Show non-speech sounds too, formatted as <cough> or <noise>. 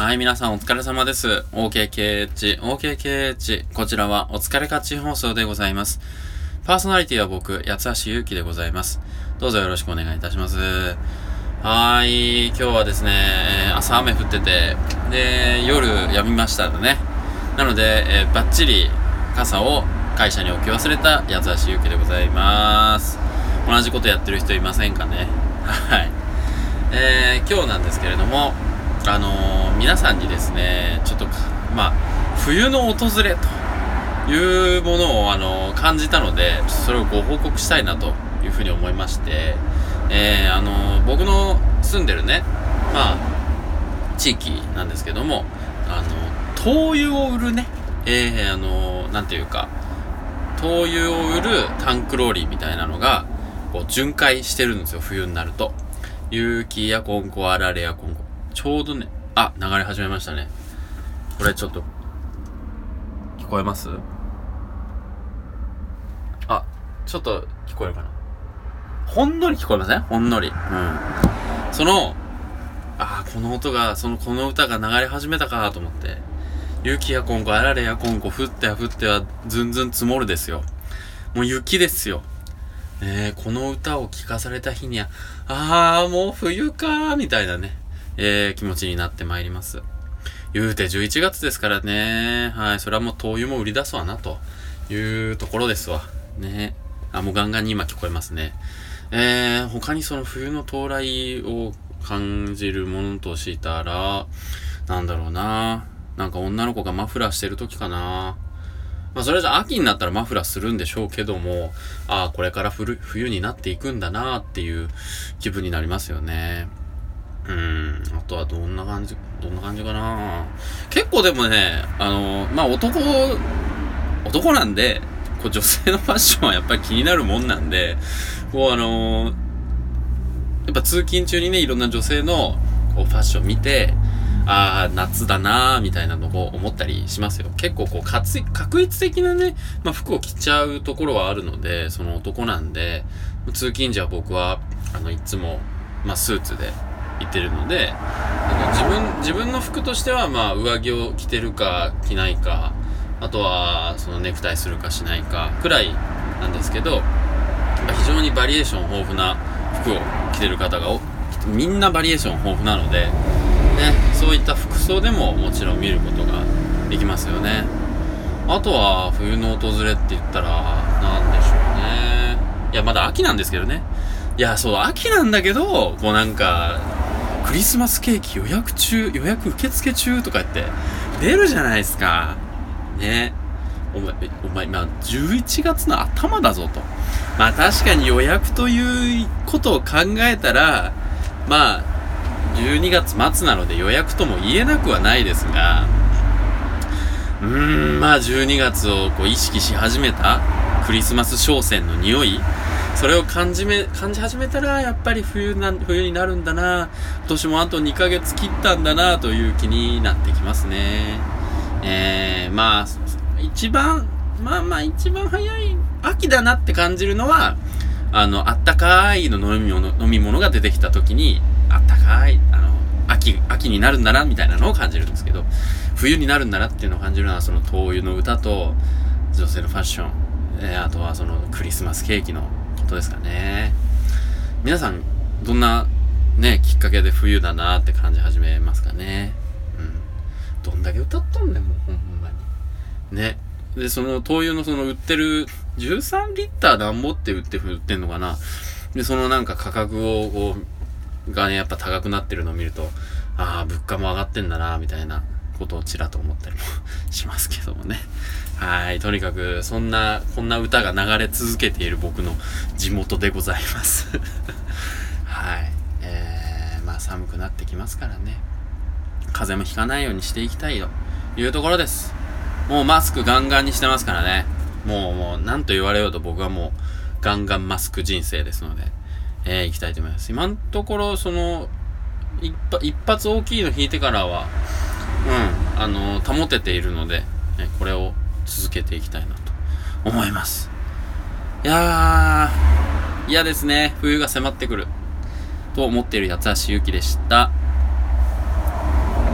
はい、皆さんお疲れ様です。OKKH、OKKH。こちらはお疲れ勝ち放送でございます。パーソナリティは僕、八橋ゆうきでございます。どうぞよろしくお願いいたします。はい、今日はですね、朝雨降ってて、で、夜止みましたね。なので、えーバッチリ傘を会社に置き忘れた八橋ゆうきでございます。同じことやってる人いませんかね <laughs> はい。えー今日なんですけれども、あの皆さんにですね、ちょっと、まあ、冬の訪れというものを、あの感じたので、それをご報告したいなというふうに思いまして、えーあの僕の住んでるね、まあ、地域なんですけども、あの灯油を売るね、えーあのなんていうか、灯油を売るタンクローリーみたいなのが、こう、巡回してるんですよ、冬になると。雪やコンコ、あられやコンコ。ちょうどね、あ、流れ始めましたね。これちょっと、聞こえます？あ、ちょっと聞こえるかなほんのり聞こえません？ほんのり。うん。その、あーこの音が、その、この歌が流れ始めたかと思って。雪やコンコ、あられやコンコ、降っては降っては、ずんずん積もるですよ。もう雪ですよ。え、この歌を聴かされた日には、あー、もう冬かー、みたいなね、えー、気持ちになってまいります。言うて11月ですからね、はい、それはもう灯油も売り出すわな、というところですわ。ね。あ、もうガンガンに今聞こえますね。えー、他にその冬の到来を感じるものとしたら、なんだろうな。なんか女の子がマフラーしてる時かな。まあそれじゃ秋になったらマフラーするんでしょうけども、ああ、これから冬になっていくんだなっていう気分になりますよね。うん、あとはどんな感じ、どんな感じかな結構でもね、あの、まあ男、男なんで、こう女性のファッションはやっぱり気になるもんなんで、こうあのやっぱ通勤中にね、いろんな女性のこうファッション見て、ああ、夏だなーみたいなのを思ったりしますよ。結構こう、かつ、確率的なね、まあ、服を着ちゃうところはあるので、その男なんで、通勤時は僕は、あの、いつも、まあ、スーツで行ってるので、あの自分、自分の服としては、まあ、上着を着てるか、着ないか、あとは、そのネクタイするかしないか、くらいなんですけど、非常にバリエーション豊富な服を着てる方がおみんなバリエーション豊富なので、ね、そういった服装でももちろん見ることができますよね。あとは冬の訪れって言ったら何でしょうね。いやまだ秋なんですけどね。いやそう秋なんだけどこうなんかクリスマスケーキ予約中予約受付中とか言って出るじゃないですか。ね。お前、お前、まあ、11月の頭だぞと。まあ確かに予約ということを考えたら、まあ、12月末なので予約とも言えなくはないですが、うーん、まあ12月をこう意識し始めたクリスマス商戦の匂い、それを感じめ、感じ始めたら、やっぱり冬な、冬になるんだな、今年もあと2ヶ月切ったんだな、という気になってきますね。えー、まあ、一番、まあまあ一番早い、秋だなって感じるのは、あの、あったかいの飲み物、飲み物が出てきた時に、あったかい、あの、秋、秋になるんだな、みたいなのを感じるんですけど、冬になるんだなっていうのを感じるのは、その灯油の歌と、女性のファッション、えーあとはそのクリスマスケーキのことですかね。皆さん、どんな、ね、きっかけで冬だなって感じ始めますかね。うん。どんだけ歌っとんねん、もうほんまに。ね。で、その灯油のその売ってる、13リッターなんぼって売って、売ってんのかな。で、そのなんか価格を、こう、がね、やっぱ高くなってるのを見ると、ああ、物価も上がってんだな、みたいなことをちらっと思ったりもしますけどもね。はい。とにかく、そんな、こんな歌が流れ続けている僕の地元でございます。<laughs> はい。えー、まあ寒くなってきますからね。風邪もひかないようにしていきたいというところです。もうマスクガンガンにしてますからね。もう、もう、なんと言われようと僕はもう、ガンガンマスク人生ですので、えー、行きたいと思います。今のところ、その、一発一発大きいの引いてからは、うん、あの、保てているので、えこれを続けていきたいなと思います。いやー、嫌ですね。冬が迫ってくる。と思っている八橋ゆきでした。